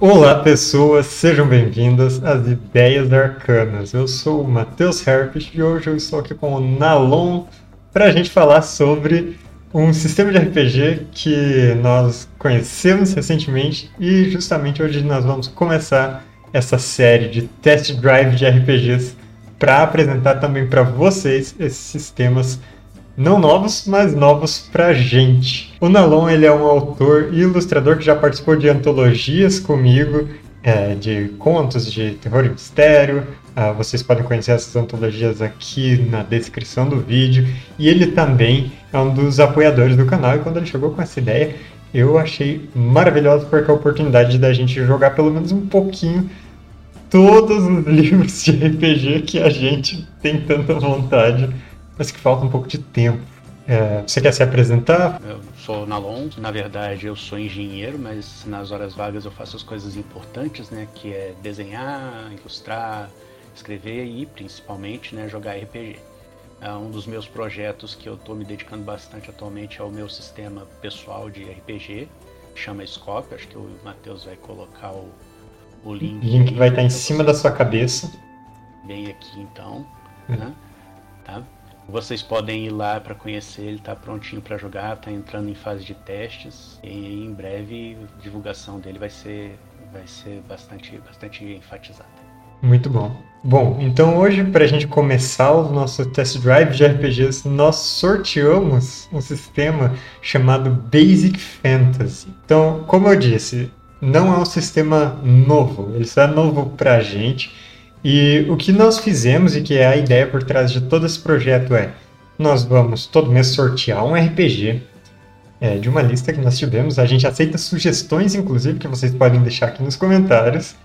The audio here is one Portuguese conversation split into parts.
Olá, pessoas, sejam bem-vindas às Ideias Arcanas. Eu sou o Matheus Herpes e hoje eu estou aqui com o Nalon para a gente falar sobre um sistema de RPG que nós conhecemos recentemente e justamente hoje nós vamos começar essa série de test drive de RPGs para apresentar também para vocês esses sistemas não novos, mas novos pra gente. O Nalon ele é um autor e ilustrador que já participou de antologias comigo, é, de contos de terror e mistério. Ah, vocês podem conhecer essas antologias aqui na descrição do vídeo. E ele também é um dos apoiadores do canal. E quando ele chegou com essa ideia, eu achei maravilhoso porque a oportunidade da gente jogar pelo menos um pouquinho todos os livros de RPG que a gente tem tanta vontade mas que falta um pouco de tempo. É, você quer se apresentar? Eu sou Nalon, na verdade eu sou engenheiro, mas nas horas vagas eu faço as coisas importantes, né? Que é desenhar, ilustrar, escrever e principalmente né, jogar RPG. É um dos meus projetos que eu estou me dedicando bastante atualmente é o meu sistema pessoal de RPG, chama Scope, acho que o Matheus vai colocar o, o link. O link vai estar em cima da sua cabeça. Bem aqui então. É. Né? Tá? Vocês podem ir lá para conhecer, ele está prontinho para jogar, está entrando em fase de testes e em breve a divulgação dele vai ser, vai ser bastante, bastante enfatizada. Muito bom. Bom, então hoje para a gente começar o nosso test drive de RPGs, nós sorteamos um sistema chamado Basic Fantasy. Então, como eu disse, não é um sistema novo, ele só é novo para a gente e o que nós fizemos e que é a ideia por trás de todo esse projeto é: nós vamos todo mês sortear um RPG é, de uma lista que nós tivemos. A gente aceita sugestões, inclusive, que vocês podem deixar aqui nos comentários.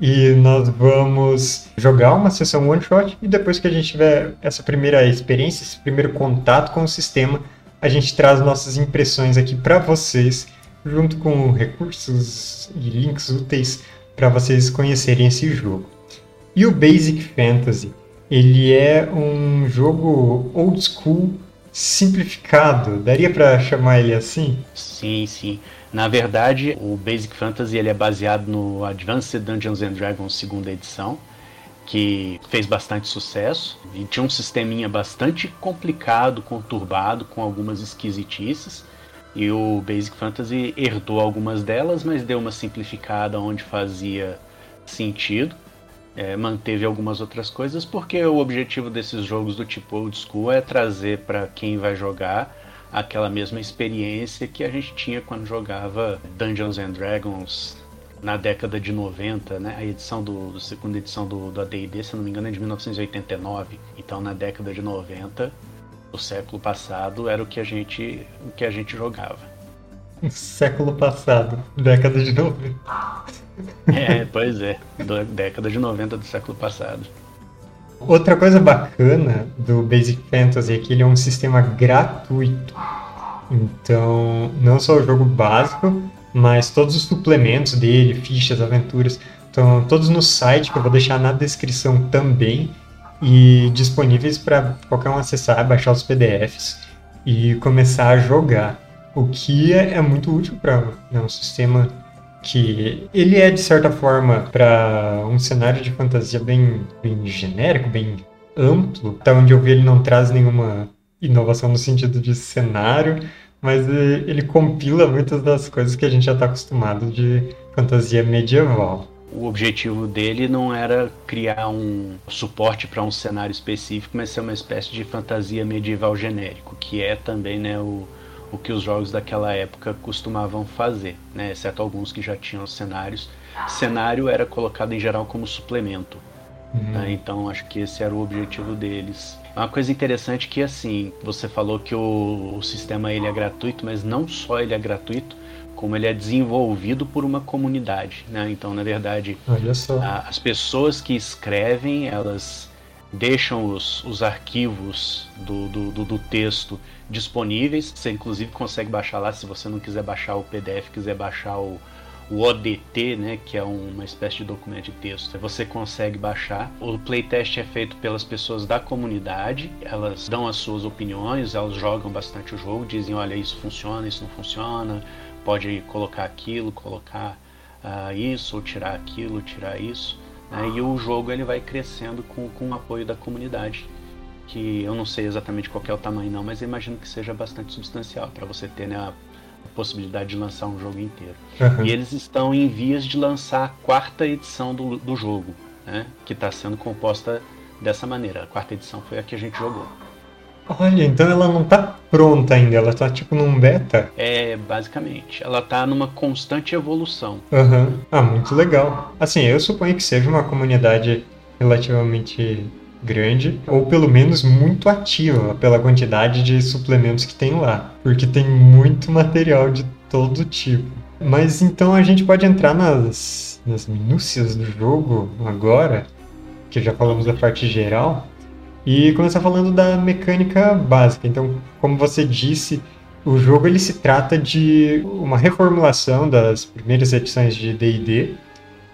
E nós vamos jogar uma sessão one shot e depois que a gente tiver essa primeira experiência, esse primeiro contato com o sistema, a gente traz nossas impressões aqui para vocês, junto com recursos e links úteis para vocês conhecerem esse jogo. E o Basic Fantasy, ele é um jogo old school simplificado. Daria para chamar ele assim? Sim, sim. Na verdade, o Basic Fantasy ele é baseado no Advanced Dungeons and Dragons segunda edição, que fez bastante sucesso e tinha um sisteminha bastante complicado, conturbado, com algumas esquisitices. E o Basic Fantasy herdou algumas delas, mas deu uma simplificada onde fazia sentido é, manteve algumas outras coisas, porque o objetivo desses jogos do tipo old school é trazer para quem vai jogar aquela mesma experiência que a gente tinha quando jogava Dungeons and Dragons na década de 90, né? A edição do, do segunda edição do, do AD&D, se não me engano, é de 1989. Então, na década de 90, do século passado, era o que a gente, o que a gente jogava. Século passado, década de 90. É, pois é, da década de 90 do século passado. Outra coisa bacana do Basic Fantasy é que ele é um sistema gratuito. Então, não só o jogo básico, mas todos os suplementos dele, fichas, aventuras, estão todos no site, que eu vou deixar na descrição também, e disponíveis para qualquer um acessar, baixar os PDFs e começar a jogar. O que é, é muito útil para né, um sistema que ele é de certa forma para um cenário de fantasia bem, bem genérico, bem amplo, até onde eu vi ele não traz nenhuma inovação no sentido de cenário, mas ele compila muitas das coisas que a gente já está acostumado de fantasia medieval. O objetivo dele não era criar um suporte para um cenário específico, mas ser uma espécie de fantasia medieval genérico, que é também né, o, o que os jogos daquela época costumavam fazer, né? exceto alguns que já tinham cenários. Cenário era colocado em geral como suplemento. Uhum. Né? Então acho que esse era o objetivo deles. Uma coisa interessante é que assim, você falou que o, o sistema ele é gratuito, mas não só ele é gratuito, como ele é desenvolvido por uma comunidade. Né? Então, na verdade, a, as pessoas que escrevem, elas deixam os, os arquivos do, do, do, do texto disponíveis. Você inclusive consegue baixar lá se você não quiser baixar o PDF, quiser baixar o, o ODT, né, que é uma espécie de documento de texto. Você consegue baixar. O playtest é feito pelas pessoas da comunidade. Elas dão as suas opiniões, elas jogam bastante o jogo, dizem, olha, isso funciona, isso não funciona, pode colocar aquilo, colocar uh, isso, ou tirar aquilo, tirar isso. Né? E o jogo ele vai crescendo com, com o apoio da comunidade, que eu não sei exatamente qual é o tamanho não, mas imagino que seja bastante substancial para você ter né, a, a, possibilidade de lançar um jogo inteiro. Uhum. E eles estão em vias de lançar a quarta edição do, do jogo, né? que está sendo composta dessa maneira. A quarta edição foi a que a gente jogou. Olha, então ela não tá pronta ainda, ela tá tipo num beta? É, basicamente. Ela tá numa constante evolução. Aham. Uhum. Ah, muito legal. Assim, eu suponho que seja uma comunidade relativamente grande, ou pelo menos muito ativa pela quantidade de suplementos que tem lá, porque tem muito material de todo tipo. Mas então a gente pode entrar nas, nas minúcias do jogo agora, que já falamos da parte geral. E começar falando da mecânica básica. Então, como você disse, o jogo ele se trata de uma reformulação das primeiras edições de D&D.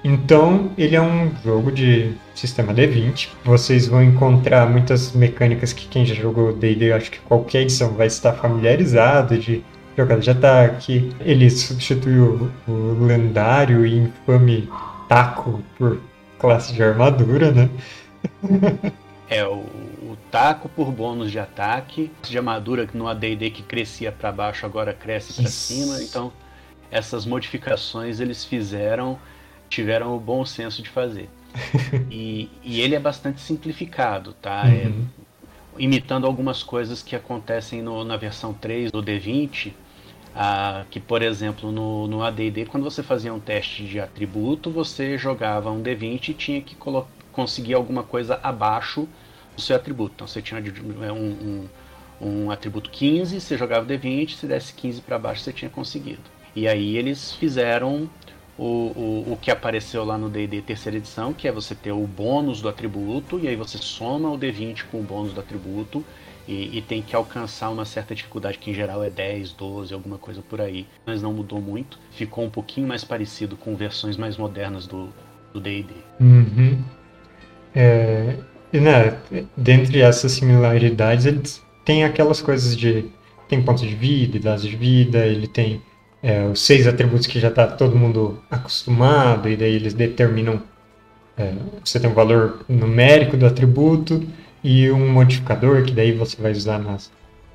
Então, ele é um jogo de sistema D20. Vocês vão encontrar muitas mecânicas que quem já jogou D&D, acho que qualquer edição vai estar familiarizado de jogar. Já está aqui. Ele substituiu o lendário e infame taco por classe de armadura, né? É, o, o, taco por bônus de ataque, de armadura no AD&D que crescia para baixo agora cresce para cima, então essas modificações eles fizeram, tiveram o bom senso de fazer. e, e, ele é bastante simplificado, tá? É, uhum. É, imitando algumas coisas que acontecem no, na versão 3 do D20, ah, que, por exemplo, no, no AD&D, quando você fazia um teste de atributo, você jogava um D20 e tinha que conseguir alguma coisa abaixo do seu atributo. Então você tinha é, um, um, um atributo 15, você jogava o D20, se desse 15 para baixo você tinha conseguido. E aí eles fizeram o, o, o que apareceu lá no D&D terceira edição, que é você ter o bônus do atributo, e aí você soma o D20 com o bônus do atributo, e, e, tem que alcançar uma certa dificuldade, que em geral é 10, 12, alguma coisa por aí. Mas não mudou muito, ficou um pouquinho mais parecido com versões mais modernas do D&D. Uhum. É, e, né, dentre essas similaridades, ele tem aquelas coisas de... Tem pontos de vida, idades de vida, ele tem é, os seis atributos que já está todo mundo acostumado, e daí eles determinam... É, você tem um valor numérico do atributo e um modificador que daí você vai usar nas,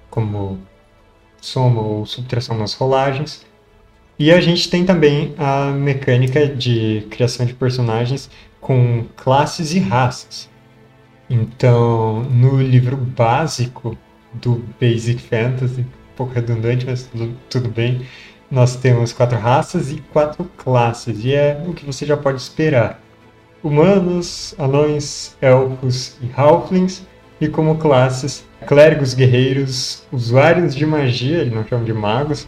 como soma ou subtração nas rolagens. E a gente tem também a mecânica de criação de personagens com classes e raças. Então, no livro básico do Basic Fantasy, um pouco redundante, mas tudo, tudo bem, nós temos quatro raças e quatro classes, e é o que você já pode esperar. Humanos, anões, elfos e halflings, e como classes, clérigos, guerreiros, usuários de magia, ele não chama de magos,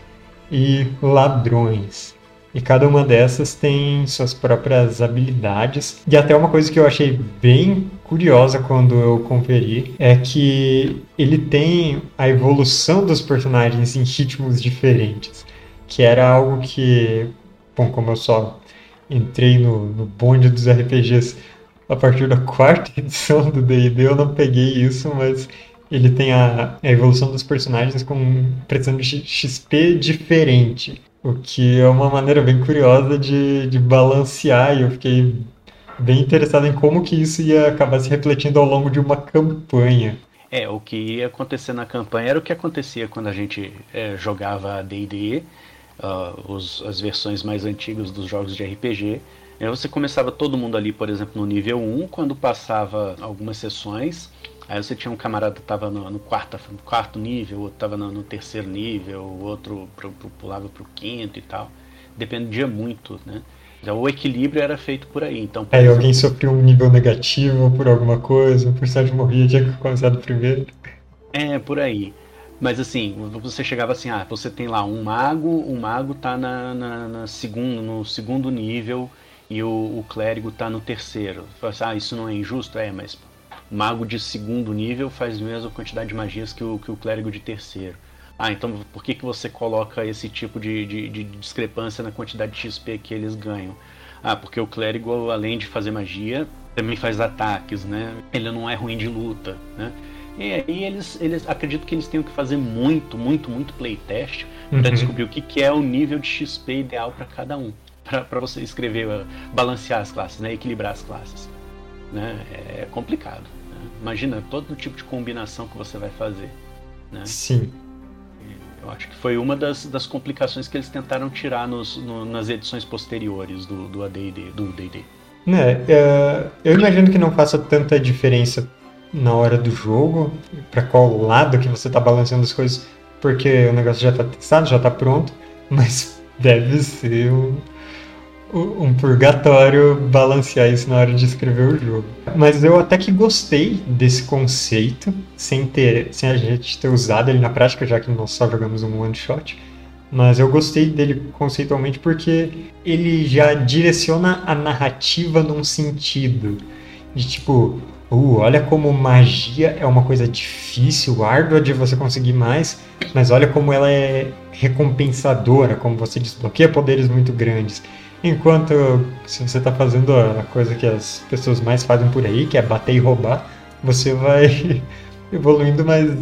e ladrões. E cada uma dessas tem suas próprias habilidades. E até uma coisa que eu achei bem curiosa quando eu conferi é que ele tem a evolução dos personagens em ritmos diferentes. Que era algo que, bom, como eu só entrei no, no bonde dos RPGs a partir da quarta edição do D&D, eu não peguei isso, mas ele tem a, a evolução dos personagens com pressão de XP diferente. O que é uma maneira bem curiosa de, de balancear, e eu fiquei bem interessado em como que isso ia acabar se refletindo ao longo de uma campanha. É, o que ia acontecer na campanha era o que acontecia quando a gente é, jogava D&D, uh, as versões mais antigas dos jogos de RPG. Você começava todo mundo ali, por exemplo, no nível 1, quando passava algumas sessões, Aí você tinha um camarada que estava no, no, quarto, no quarto nível, outro estava no, no, terceiro nível, o outro pro, pro, pulava para o quinto e tal. Dependia muito, né? Então, o equilíbrio era feito por aí. Então, por aí exemplo, alguém sofreu um nível negativo por alguma coisa, o personagem morria, tinha que começar do primeiro. É, por aí. Mas assim, você chegava assim, ah, você tem lá um mago, o mago tá na, na, na segundo, no segundo nível e o, o clérigo tá no terceiro. Você fala assim, ah, isso não é injusto? É, mas mago de segundo nível faz a mesma quantidade de magias que o, que o clérigo de terceiro. Ah, então por que, que você coloca esse tipo de, de, de discrepância na quantidade de XP que eles ganham? Ah, porque o clérigo, além de fazer magia, também faz ataques, né? Ele não é ruim de luta, né? E aí eles, eles acredito que eles tenham que fazer muito, muito, muito playtest para uhum. descobrir o que, que é o nível de XP ideal para cada um. para você escrever, balancear as classes, né? equilibrar as classes. Né? É complicado. Imagina todo tipo de combinação que você vai fazer. Né? Sim. Eu acho que foi uma das, das complicações que eles tentaram tirar nos, no, nas edições posteriores do, do AD&D, do D&D. Né, é, eu imagino que não faça tanta diferença na hora do jogo, para qual lado que você tá balanceando as coisas, porque o negócio já tá testado, já tá pronto, mas deve ser um, um purgatório balancear isso na hora de escrever o jogo. Mas eu até que gostei desse conceito, sem, ter, sem a gente ter usado ele na prática, já que nós só jogamos um one shot. Mas eu gostei dele conceitualmente porque ele já direciona a narrativa num sentido. De tipo, uh, olha como magia é uma coisa difícil, árdua de você conseguir mais, mas olha como ela é recompensadora, como você desbloqueia poderes muito grandes. Enquanto se você está fazendo a coisa que as pessoas mais fazem por aí, que é bater e roubar, você vai evoluindo mais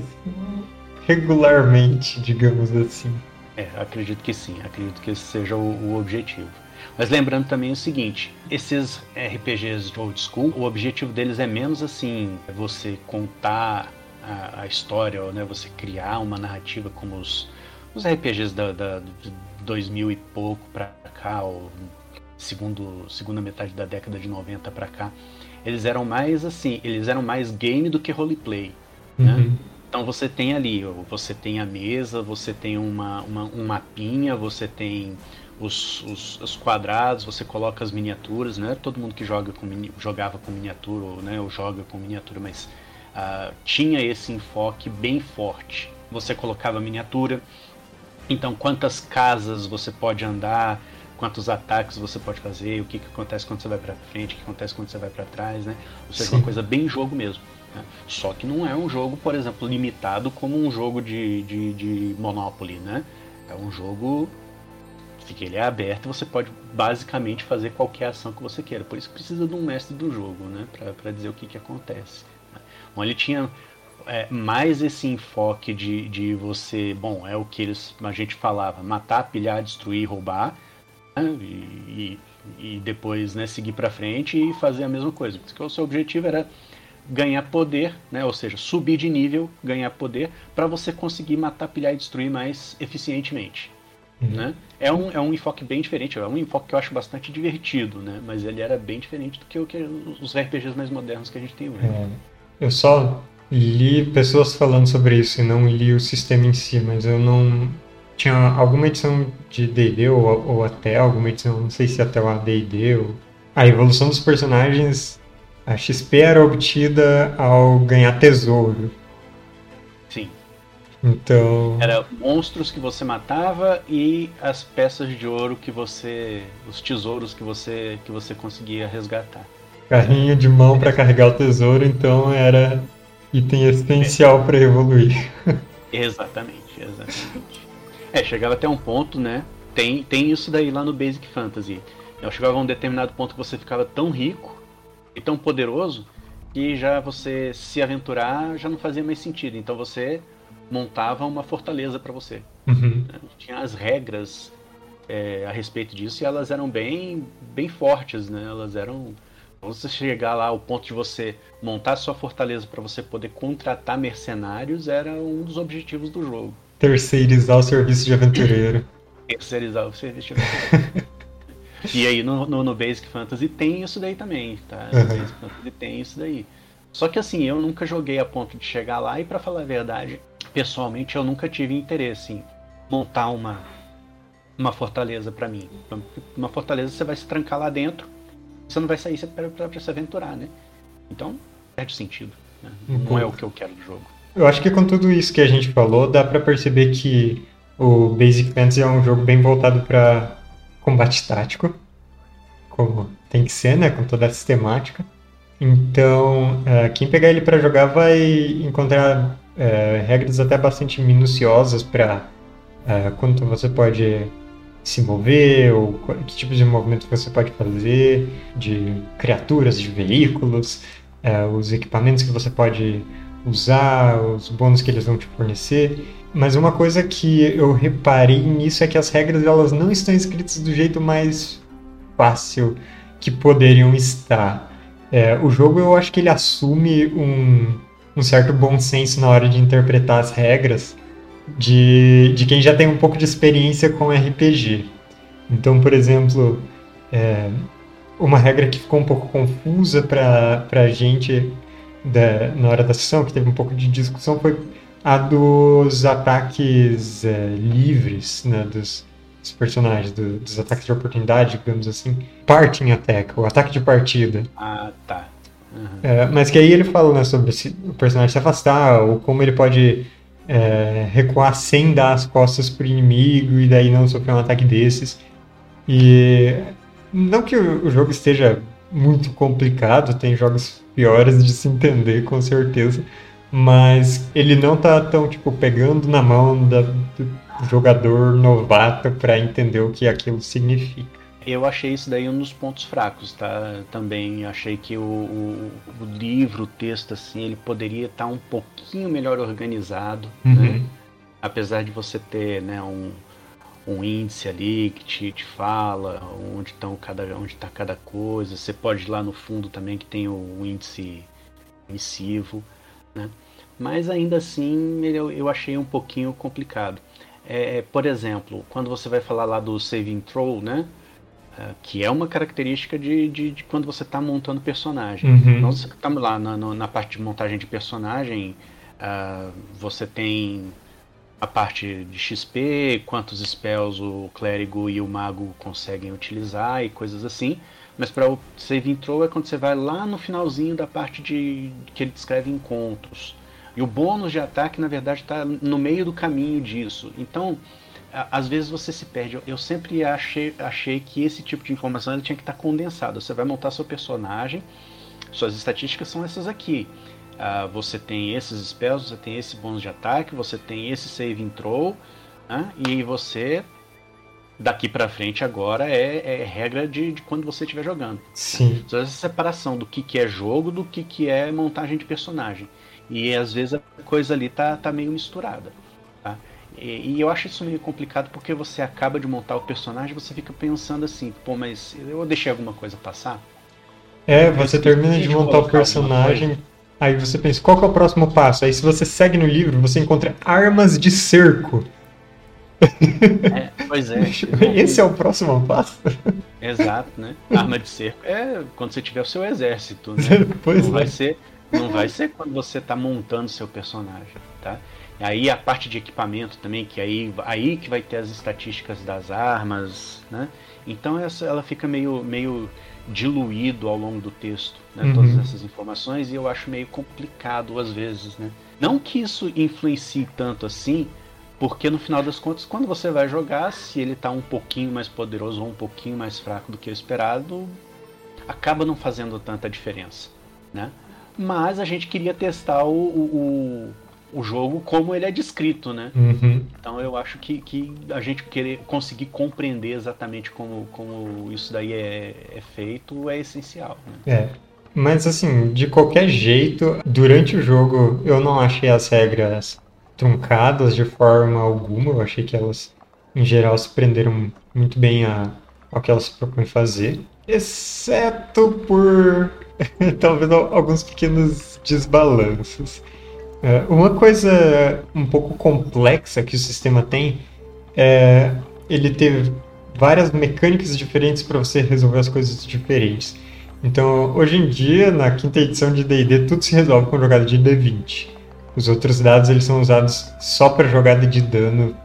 regularmente, digamos assim. É, acredito que sim, acredito que esse seja o, o, objetivo. Mas lembrando também o seguinte, esses RPGs de old school, o objetivo deles é menos assim, você contar a, a história, ou, né, você criar uma narrativa como os, os RPGs da, da, 2000 e pouco para cá, ou segundo, segunda metade da década de 90 para cá, eles eram mais assim, eles eram mais game do que roleplay, né? uhum. né? Então você tem ali, você tem a mesa, você tem uma, uma um mapinha, você tem os, os, os, quadrados, você coloca as miniaturas, né? Todo mundo que joga com, jogava com miniatura, ou, né, ou joga com miniatura, mas uh, tinha esse enfoque bem forte. Você colocava miniatura, então quantas casas você pode andar, quantos ataques você pode fazer, o que, que acontece quando você vai para frente, o que acontece quando você vai para trás, né? Ou seja, Sim. uma coisa bem jogo mesmo. Né? Só que não é um jogo, por exemplo, limitado como um jogo de, de, de Monopoly, né? É um jogo que ele é aberto e você pode basicamente fazer qualquer ação que você queira. Por isso precisa de um mestre do jogo, né? Para dizer o que, que acontece. Bom, ele tinha é, mais esse enfoque de, de você, bom, é o que eles, a gente falava, matar, pilhar, destruir, roubar né? e, e, depois né, seguir para frente e fazer a mesma coisa. Porque o seu objetivo era ganhar poder, né? ou seja, subir de nível, ganhar poder, para você conseguir matar, pilhar e destruir mais eficientemente. Uhum. Né? É, um, é um enfoque bem diferente, é um enfoque que eu acho bastante divertido, né? mas ele era bem diferente do que, o que os RPGs mais modernos que a gente tem hoje. É, eu só li pessoas falando sobre isso e não li o sistema em si, mas eu não tinha alguma edição de D&D ou, ou, até alguma edição, não sei se até o AD&D ou... A evolução dos personagens, a XP era obtida ao ganhar tesouro. Sim. Então... Era monstros que você matava e as peças de ouro que você... os tesouros que você, que você conseguia resgatar. Carrinho de mão para carregar o tesouro, então era item essencial é. para evoluir. Exatamente, exatamente. É, chegava até um ponto, né? Tem, tem isso daí lá no Basic Fantasy. Eu chegava a um determinado ponto que você ficava tão rico e tão poderoso que já você se aventurar já não fazia mais sentido. Então você montava uma fortaleza para você. Uhum. Tinha as regras é, a respeito disso e elas eram bem, bem fortes, né? Elas eram você chegar lá ao ponto de você montar sua fortaleza para você poder contratar mercenários era um dos objetivos do jogo. Terceirizar o serviço de aventureiro. Terceirizar o serviço de aventureiro. e aí no, no, no, Basic Fantasy tem isso daí também, tá? No uhum. Basic Fantasy tem isso daí. Só que assim, eu nunca joguei a ponto de chegar lá e para falar a verdade, pessoalmente eu nunca tive interesse em montar uma uma fortaleza para mim. Uma fortaleza você vai se trancar lá dentro, você não vai sair para se aventurar, né? Então, perde sentido. Né? Não é o que eu quero do jogo. Eu acho que com tudo isso que a gente falou, dá para perceber que o Basic Fantasy é um jogo bem voltado para combate tático, como tem que ser, né, com toda a sistemática. Então, uh, quem pegar ele para jogar vai encontrar uh, regras até bastante minuciosas para uh, é, quanto você pode se mover, ou que tipo de movimento você pode fazer, de criaturas, de veículos, os equipamentos que você pode usar, os bônus que eles vão te fornecer. Mas uma coisa que eu reparei nisso é que as regras elas não estão escritas do jeito mais fácil que poderiam estar. É, o jogo eu acho que ele assume um, um certo bom senso na hora de interpretar as regras de, de quem já tem um pouco de experiência com RPG. Então, por exemplo, é, uma regra que ficou um pouco confusa para a gente da, na hora da sessão, que teve um pouco de discussão, foi a dos ataques é, livres, né, dos, dos personagens, do, dos ataques de oportunidade, digamos assim. Parting attack, o ataque de partida. Ah, tá. Uhum. É, mas que aí ele fala né, sobre se o personagem se afastar, ou como ele pode é, recuar sem dar as costas pro inimigo e daí não sofrer um ataque desses. E não que o jogo esteja muito complicado, tem jogos piores de se entender, com certeza, mas ele não tá tão, tipo, pegando na mão da, do jogador novato para entender o que aquilo significa. Eu achei isso daí um dos pontos fracos, tá? Também achei que o, o, o livro, o texto, assim, ele poderia estar um pouquinho melhor organizado, uhum. né? Apesar de você ter, né, um, um índice ali que te, te fala onde estão cada onde está cada coisa. Você pode ir lá no fundo também que tem o, índice emissivo, né? Mas ainda assim eu, eu achei um pouquinho complicado. É, por exemplo, quando você vai falar lá do saving throw, né? Uh, que é uma característica de, de, de quando você está montando personagem. Uhum. Nós estamos lá na, na, parte de montagem de personagem, uh, você tem a parte de XP, quantos spells o clérigo e o mago conseguem utilizar e coisas assim. Mas para o save throw é quando você vai lá no finalzinho da parte de que ele descreve encontros. E o bônus de ataque, na verdade, está no meio do caminho disso. Então, às vezes você se perde. Eu sempre achei, achei que esse tipo de informação tinha que estar condensado. Você vai montar seu personagem, suas estatísticas são essas aqui. Uh, você tem esses spells, você tem esse bônus de ataque, você tem esse save throw, né? e você daqui para frente agora é, é regra de, de, quando você estiver jogando. Sim. Então, essa separação do que, que é jogo do que, que é montagem de personagem. E às vezes a coisa ali tá, tá meio misturada. E, e, eu acho isso meio complicado porque você acaba de montar o personagem você fica pensando assim, pô, mas eu deixei alguma coisa passar? É, você termina de montar o personagem Aí você pensa, qual que é o próximo passo? Aí se você segue no livro, você encontra armas de cerco. É, pois é. Esse é o próximo passo? Exato, né? Arma de cerco é quando você tiver o seu exército, né? Pois não é. vai ser, não vai ser quando você está montando seu personagem, tá? Aí a parte de equipamento também, que aí, aí que vai ter as estatísticas das armas, né? Então essa, ela fica meio, meio diluído ao longo do texto, né, uhum. todas essas informações, e eu acho meio complicado às vezes. Né? Não que isso influencie tanto assim, porque no final das contas, quando você vai jogar, se ele está um pouquinho mais poderoso ou um pouquinho mais fraco do que o esperado, acaba não fazendo tanta diferença. Né? Mas a gente queria testar o, o, o jogo como ele é descrito, né? Uhum. Então eu acho que, que a gente querer conseguir compreender exatamente como, como isso daí é, é feito é essencial. Né? É. Mas assim, de qualquer jeito, durante o jogo eu não achei as regras truncadas de forma alguma. Eu achei que elas, em geral, se prenderam muito bem a, ao que elas se propõem fazer. Exceto por talvez alguns pequenos desbalanços. É, uma coisa um pouco complexa que o sistema tem é ele ter várias mecânicas diferentes para você resolver as coisas diferentes. Então, hoje em dia, na quinta edição de D&D, tudo se resolve com jogada de D20. Os outros dados eles são usados só para jogada de dano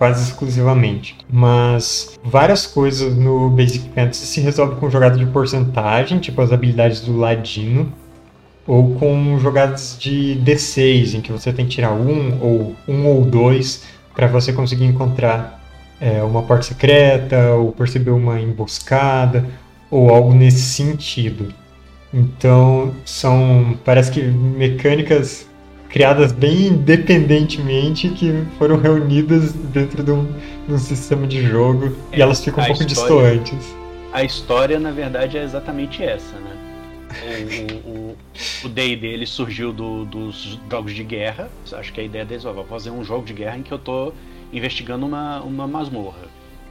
quase exclusivamente. Mas várias coisas no Basic Fantasy se resolvem com jogada de porcentagem, tipo as habilidades do ladino, ou com jogadas de D6, em que você tem que tirar um ou um ou dois para você conseguir encontrar é, uma porta secreta ou perceber uma emboscada ou algo nesse sentido. Então são parece que mecânicas criadas bem independentemente que foram reunidas dentro de um, de um sistema de jogo é, e elas ficam um pouco história, distantes. A história, na verdade, é exatamente essa, né? O D&D ele surgiu do, dos jogos de guerra. Acho que a ideia deles, ó, vou fazer um jogo de guerra em que eu tô investigando uma, uma masmorra.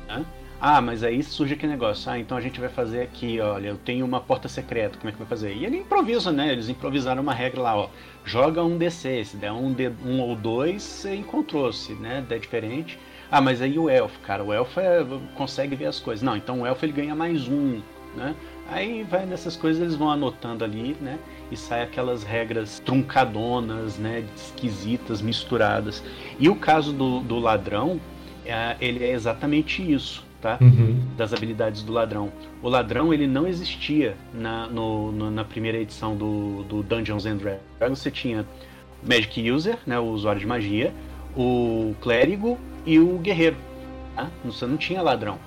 Né? Ah, mas aí surge aquele negócio. Ah, então a gente vai fazer aqui, olha, eu tenho uma porta secreta, como é que vai fazer? E ele improvisa, né? Eles improvisaram uma regra lá, ó. Joga um DC, se der um, D, um ou dois, você encontrou. Se né, der diferente. Ah, mas aí o elfo, cara, o elfo é, consegue ver as coisas. Não, então o elfo ele ganha mais um, né? Aí vai nessas coisas, eles vão anotando ali, né? E sai aquelas regras truncadonas, né? Esquisitas, misturadas. E o caso do, do ladrão, é, ele é exatamente isso tá? Uhum. Das habilidades do ladrão. O ladrão ele não existia na, no, no, na primeira edição do, do Dungeons and Dragons. Você tinha Magic User, né, o usuário de magia, o clérigo e o guerreiro. Tá? Você não tinha ladrão.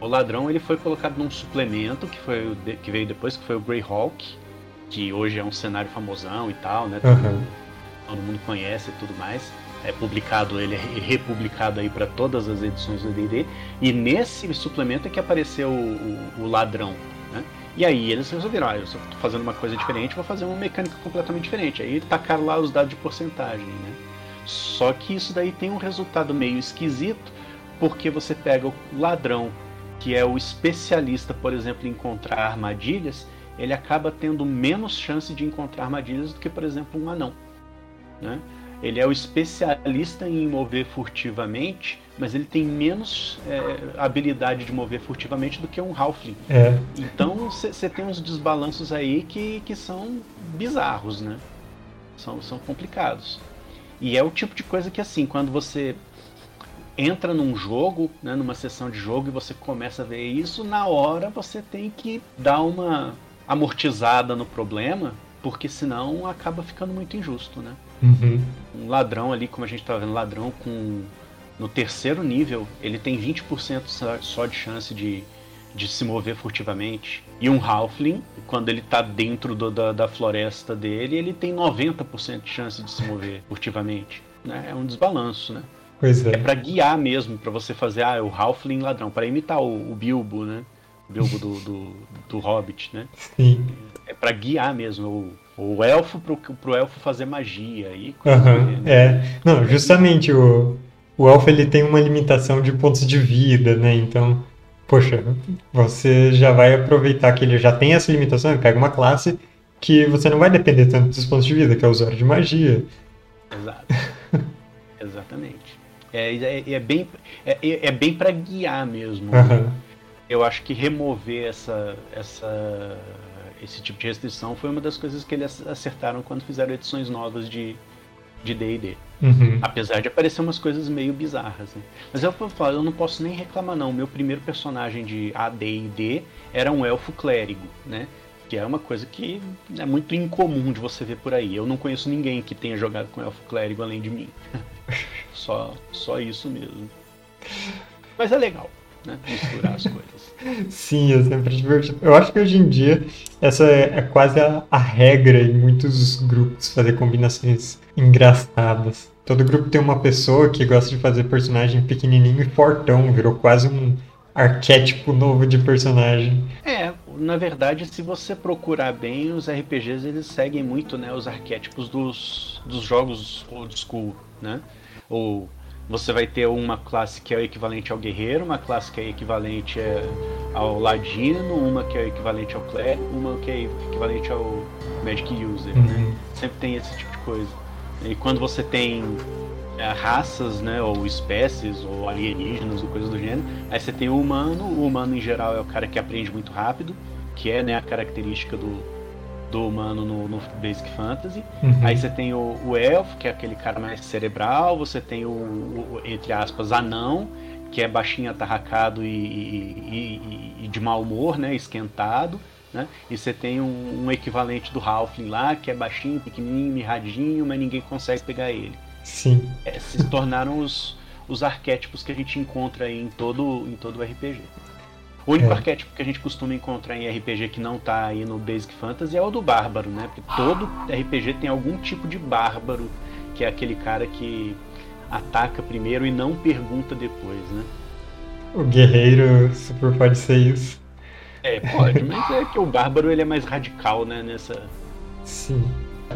O ladrão ele foi colocado num suplemento que foi que veio depois, que foi o Greyhawk, que hoje é um cenário famosão e tal, né? Uhum. Todo mundo conhece e tudo mais é publicado, ele é republicado aí para todas as edições do D&D, e nesse suplemento é que apareceu o, o, o ladrão, né? E aí eles resolveram, ah, eu estou fazendo uma coisa diferente, vou fazer uma mecânica completamente diferente. Aí tacaram lá os dados de porcentagem, né? Só que isso daí tem um resultado meio esquisito, porque você pega o ladrão, que é o especialista, por exemplo, em encontrar armadilhas, ele acaba tendo menos chance de encontrar armadilhas do que, por exemplo, um anão, né? Ele é o especialista em mover furtivamente, mas ele tem menos é, habilidade de mover furtivamente do que um Halfling. É. Então você tem uns desbalanços aí que, que são bizarros, né? São, são complicados. E é o tipo de coisa que, assim, quando você entra num jogo, né, numa sessão de jogo, e você começa a ver isso, na hora você tem que dar uma amortizada no problema, porque senão acaba ficando muito injusto, né? Uhum. Um ladrão ali, como a gente estava vendo, ladrão com no terceiro nível, ele tem 20% só de chance de, de se mover furtivamente. E um Halfling, quando ele está dentro do, da, da floresta dele, ele tem 90% de chance de se mover furtivamente. Né? É um desbalanço, né? Pois é. É pra guiar mesmo, para você fazer, ah, o Halfling ladrão, para imitar o, o, Bilbo, né? O Bilbo do, do, do Hobbit, né? Sim. É para guiar mesmo o o elfo pro, pro elfo fazer magia. E uhum, é. Não, justamente o, o elfo ele tem uma limitação de pontos de vida, né? Então, poxa, você já vai aproveitar que ele já tem essa limitação, ele pega uma classe que você não vai depender tanto dos pontos de vida, que é o usuário de magia. Exato. Exatamente. É, é, é, bem, é, é bem para guiar mesmo. Uhum. Eu acho que remover essa, essa esse tipo de restrição foi uma das coisas que eles acertaram quando fizeram edições novas de de D&D. Uhum. Apesar de aparecer umas coisas meio bizarras. Né? Mas eu falo, eu não posso nem reclamar não. Meu primeiro personagem de AD&D era um elfo clérigo, né? Que é uma coisa que é muito incomum de você ver por aí. Eu não conheço ninguém que tenha jogado com elfo clérigo além de mim. só, só isso mesmo. Mas é legal né? Misturar as coisas. Sim, é sempre divertido. Eu acho que hoje em dia essa é, é quase a, a, regra em muitos grupos, fazer combinações engraçadas. Todo grupo tem uma pessoa que gosta de fazer personagem pequenininho e fortão, virou quase um arquétipo novo de personagem. É, na verdade, se você procurar bem, os RPGs eles seguem muito, né, os arquétipos dos, dos jogos old school, né? Ou você vai ter uma classe que é o equivalente ao guerreiro, uma classe que é equivalente é, ao ladino, uma que é equivalente ao clérigo, uma que é equivalente ao magic user, né? uhum. né? Sempre tem esse tipo de coisa. E quando você tem é, raças, né, ou espécies, ou alienígenas, ou coisas do gênero, aí você tem o humano, o humano em geral é o cara que aprende muito rápido, que é né, a característica do, do humano no, no Basic Fantasy. Uhum. Aí você tem o, o, elfo, que é aquele cara mais cerebral, você tem o, o entre aspas, anão, que é baixinho, atarracado e, e, e, e, de mau humor, né? Esquentado. Né? E você tem um, um, equivalente do Halfling lá, que é baixinho, pequenininho, mirradinho, mas ninguém consegue pegar ele. Sim. É, se tornaram os, os arquétipos que a gente encontra em todo, em todo o RPG. O único é. arquétipo que a gente costuma encontrar em RPG que não tá aí no Basic Fantasy é o do bárbaro, né? Porque todo RPG tem algum tipo de bárbaro, que é aquele cara que ataca primeiro e não pergunta depois, né? O guerreiro super pode ser isso. É, pode, mas é que o bárbaro ele é mais radical, né, nessa... Sim.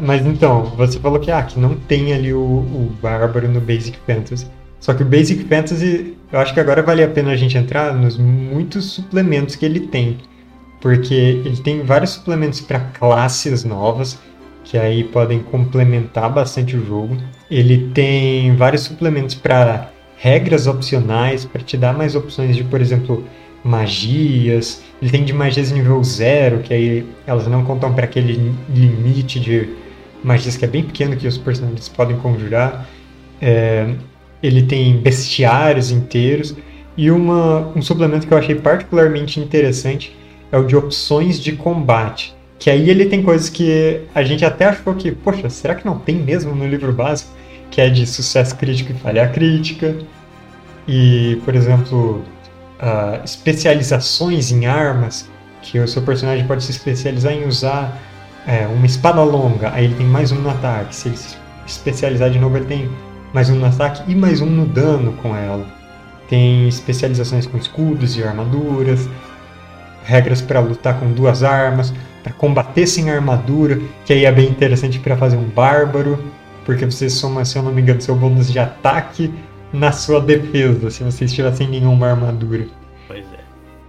Mas então, você falou que, ah, que não tem ali o, o bárbaro no Basic Fantasy. Só que o Basic Fantasy Eu acho que agora vale a pena a gente entrar nos muitos suplementos que ele tem. Porque ele tem vários suplementos para classes novas, que aí podem complementar bastante o jogo. Ele tem vários suplementos para regras opcionais, para te dar mais opções de, por exemplo, magias. Ele tem de magias nível zero, que aí elas não contam para aquele limite de magias que é bem pequeno que os personagens podem conjurar. É, ele tem bestiários inteiros. E uma, um suplemento que eu achei particularmente interessante é o de opções de combate. Que aí ele tem coisas que a gente até achou que, poxa, será que não tem mesmo no livro básico? Que é de sucesso crítico e falha crítica. E, por exemplo, uh, especializações em armas, que o seu personagem pode se especializar em usar é, uma espada longa, aí ele tem mais um no ataque. Se ele se especializar de novo, ele tem mais um no ataque e mais um no dano com ela. Tem especializações com escudos e armaduras, regras para lutar com duas armas, para combater sem armadura, que aí é bem interessante para fazer um bárbaro, porque você soma, se eu não me engano, seu bônus de ataque na sua defesa, se você estiver sem nenhuma armadura. Pois é.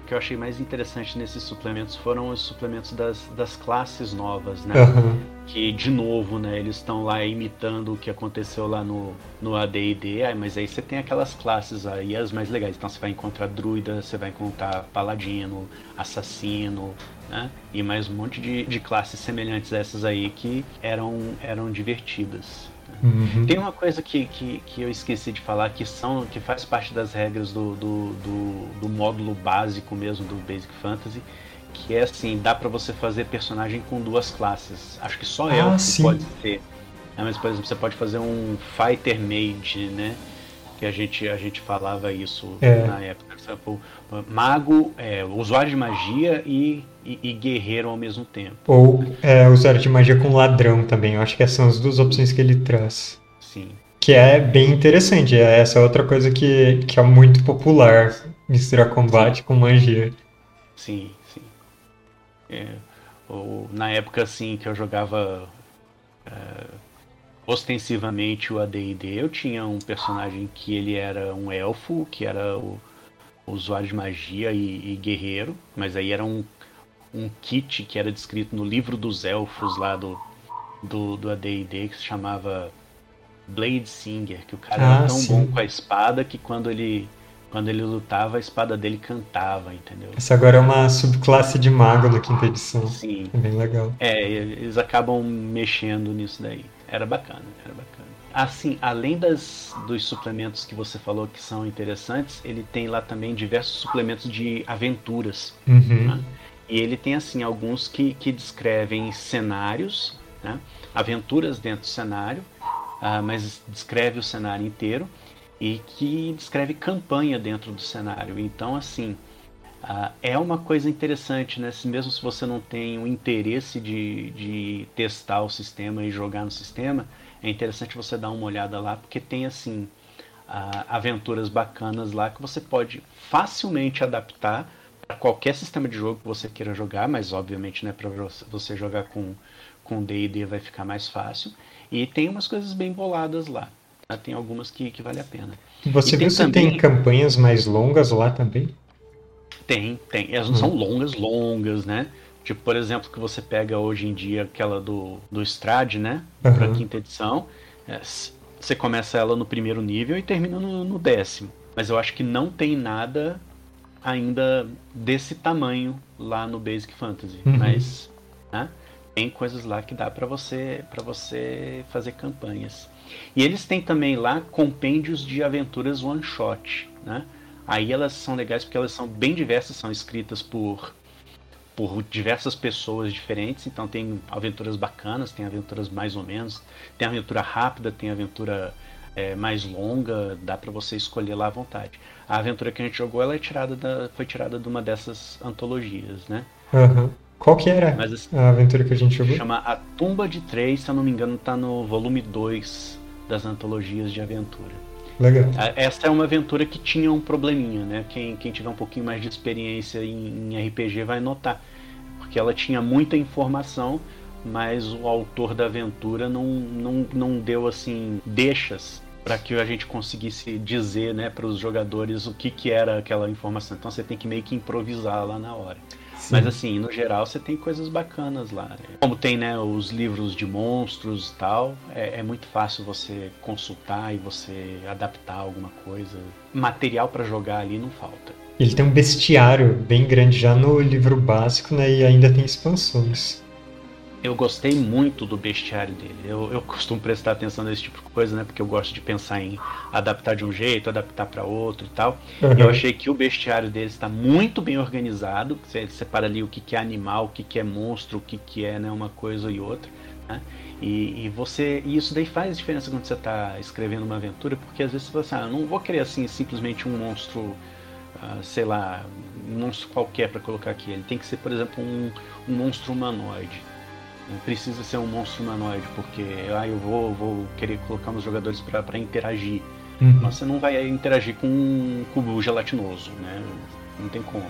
O que eu achei mais interessante nesses suplementos foram os suplementos das, das classes novas, né? Uhum. Que, de novo, né, eles estão lá imitando o que aconteceu lá no, no AD&D, mas aí você tem aquelas classes aí, as mais legais. Então você vai encontrar druida, você vai encontrar paladino, assassino, né? E mais um monte de, de classes semelhantes a essas aí que eram, eram divertidas. Uhum. Tem uma coisa que, que, que, eu esqueci de falar que são que faz parte das regras do, do, do, do módulo básico mesmo do Basic Fantasy, que é assim, dá para você fazer personagem com duas classes. Acho que só ah, elfo pode ser. É, mas, por exemplo, você pode fazer um Fighter Mage, né? Que a gente, a gente falava isso é. na época. Mago, é, usuário de magia e e, e guerreiro ao mesmo tempo. Ou é, usuário de magia com ladrão também. Eu acho que essas são as duas opções que ele traz. Sim. Que é bem interessante. É essa outra coisa que, que é muito popular. Misturar combate com magia. Sim, sim. É, ou, na época assim que eu jogava é, ostensivamente o AD&D, eu tinha um personagem que ele era um elfo, que era o usuário de magia e, e, guerreiro, mas aí era um um kit que era descrito no livro dos elfos lá do, do, do AD&D que se chamava Blade Singer, que o cara ah, era tão sim. bom com a espada que quando ele quando ele lutava a espada dele cantava, entendeu? Essa agora é uma subclasse de mago da quinta edição. Sim. É bem legal. É, eles acabam mexendo nisso daí. Era bacana, era bacana. Assim, além das, dos suplementos que você falou que são interessantes, ele tem lá também diversos suplementos de aventuras. Uhum. Né? E ele tem assim alguns que, que descrevem cenários, né? aventuras dentro do cenário, uh, mas descreve o cenário inteiro e que descreve campanha dentro do cenário. Então, assim, uh, é uma coisa interessante, né? mesmo se você não tem o interesse de, de testar o sistema e jogar no sistema, é interessante você dar uma olhada lá, porque tem assim aventuras bacanas lá que você pode facilmente adaptar para qualquer sistema de jogo que você queira jogar, mas obviamente né, para você jogar com com D&D vai ficar mais fácil. E tem umas coisas bem boladas lá. Tá? Tem algumas que, que vale a pena. Você viu se também... tem campanhas mais longas lá também? Tem, tem. Elas não hum. são longas, longas, né? Tipo, por exemplo, que você pega hoje em dia aquela do, do Strad, né? Uhum. Pra quinta edição. É, você começa ela no primeiro nível e termina no, no décimo. Mas eu acho que não tem nada ainda desse tamanho lá no Basic Fantasy, uhum. mas né, tem coisas lá que dá para você para você fazer campanhas. E eles têm também lá compêndios de aventuras one shot, né? Aí elas são legais porque elas são bem diversas, são escritas por por diversas pessoas diferentes, então tem aventuras bacanas, tem aventuras mais ou menos, tem aventura rápida, tem aventura é, mais longa, dá para você escolher lá à vontade. A aventura que a gente jogou, ela é tirada da, foi tirada de uma dessas antologias, né? Uhum. Qual que era Mas, assim, a aventura que a gente jogou? Chama A Tumba de Três, se eu não me engano, tá no volume 2 das antologias de aventura. Legal. Essa é uma aventura que tinha um probleminha, né? Quem, quem tiver um pouquinho mais de experiência em, em RPG vai notar. Porque ela tinha muita informação, mas o autor da aventura não, não, não deu assim deixas para que a gente conseguisse dizer né, para os jogadores o que, que era aquela informação. Então você tem que meio que improvisar lá na hora. Sim. Mas assim, no geral você tem coisas bacanas lá. Né? Como tem né, os livros de monstros e tal, é, é muito fácil você consultar e você adaptar alguma coisa. Material para jogar ali não falta. Ele tem um bestiário bem grande já no livro básico, né? E ainda tem expansões eu gostei muito do bestiário dele. Eu, eu costumo prestar atenção nesse tipo de coisa, né? Porque eu gosto de pensar em adaptar de um jeito, adaptar para outro e tal. Uhum. Eu achei que o bestiário dele está muito bem organizado. Você separa ali o que, que é animal, o que, que é monstro, o que, que é né, uma coisa e outra. Né? E, e, você e isso daí faz diferença quando você está escrevendo uma aventura, porque às vezes você fala assim, ah, eu não vou querer assim simplesmente um monstro, uh, sei lá, um monstro qualquer para colocar aqui. Ele tem que ser, por exemplo, um, um monstro humanoide precisa ser um monstro humanoide, porque ah, eu vou, vou querer colocar meus jogadores para interagir. Uhum. Mas você não vai interagir com um cubo gelatinoso, né? Não tem como.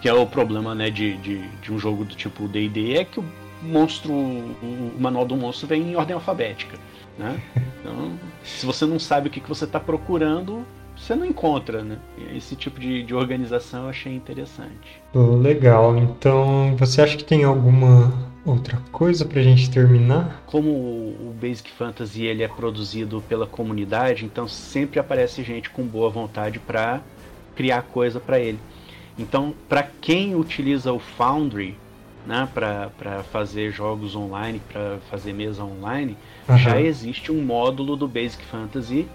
Que é o problema né, de, de, de um jogo do tipo D&D, é que o monstro, o manual do monstro vem em ordem alfabética. Né? Então, se você não sabe o que, que você está procurando, você não encontra, né? Esse tipo de, de organização eu achei interessante. Legal. Então, você acha que tem alguma outra coisa pra gente terminar? Como o Basic Fantasy ele é produzido pela comunidade, então sempre aparece gente com boa vontade para criar coisa para ele. Então, para quem utiliza o Foundry, né, para fazer jogos online, para fazer mesa online, uhum. já existe um módulo do Basic Fantasy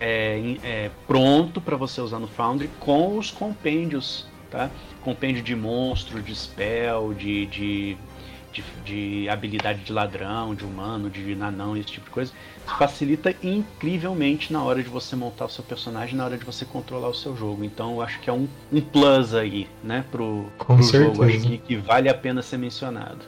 é, é, pronto para você usar no Foundry com os compêndios, tá? Compêndio de monstro, de spell, de, de de, de, habilidade de ladrão, de humano, de nanão, esse tipo de coisa, facilita incrivelmente na hora de você montar o seu personagem, na hora de você controlar o seu jogo. Então eu acho que é um, um plus aí, né, pro, pro jogo. Acho que, que, vale a pena ser mencionado.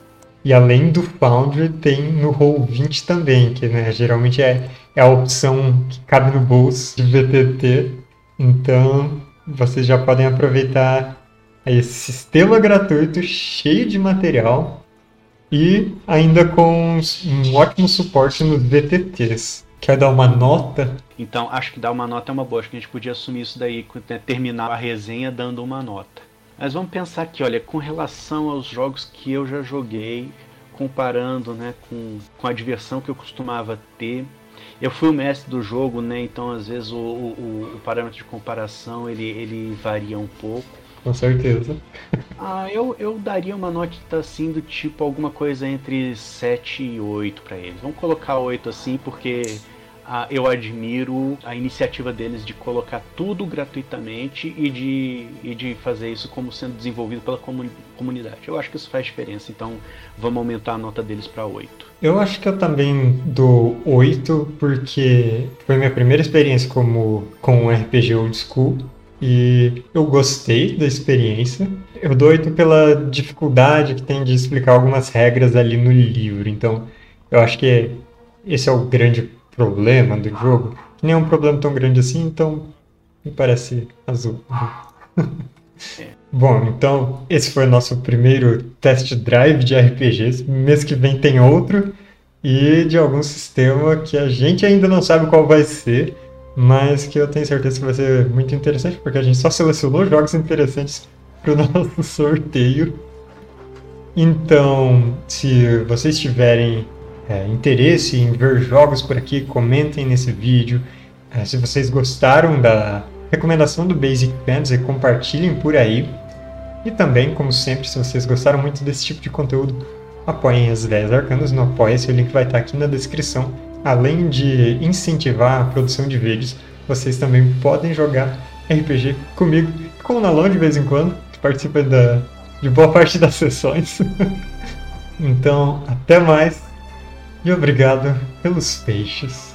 E além do Foundry, tem no Roll20 também, que né, geralmente é, é a opção que cabe no bolso de VTT. Então vocês já podem aproveitar esse sistema gratuito cheio de material e ainda com um ótimo suporte nos VTTs. Quer dar uma nota? Então, acho que dar uma nota é uma boa. Acho que a gente podia assumir isso daí, né, terminar a resenha dando uma nota. Mas vamos pensar aqui, olha, com relação aos jogos que eu já joguei, comparando né, com, com a diversão que eu costumava ter. Eu fui o mestre do jogo, né? Então às vezes o, o, o parâmetro de comparação ele, ele varia um pouco. Com certeza. Ah, eu, eu daria uma nota assim do tipo alguma coisa entre 7 e 8 para eles. Vamos colocar 8 assim porque ah, eu admiro a iniciativa deles de colocar tudo gratuitamente e de, e de fazer isso como sendo desenvolvido pela comuni comunidade. Eu acho que isso faz diferença, então vamos aumentar a nota deles para 8. Eu acho que eu também dou 8 porque foi minha primeira experiência como com um RPG old school e eu gostei da experiência. Eu dou pela dificuldade que tem de explicar algumas regras ali no livro. Então, eu acho que esse é o grande problema do jogo. Que nem é um problema tão grande assim, então me parece azul. Bom, então esse foi o nosso primeiro test drive de RPGs. Mês que vem tem outro e de algum sistema que a gente ainda não sabe qual vai ser mas que eu tenho certeza que vai ser muito interessante, porque a gente só selecionou jogos interessantes para o nosso sorteio. Então, se vocês tiverem é, interesse em ver jogos por aqui, comentem nesse vídeo. É, se vocês gostaram da recomendação do Basic Fantasy, compartilhem por aí. E também, como sempre, se vocês gostaram muito desse tipo de conteúdo, apoiem as ideias arcanas no Apoia-se, o link vai estar aqui na descrição além de incentivar a produção de vídeos, vocês também podem jogar RPG comigo, com o Nalon de vez em quando, que participa da, de boa parte das sessões. então, até mais e obrigado pelos peixes.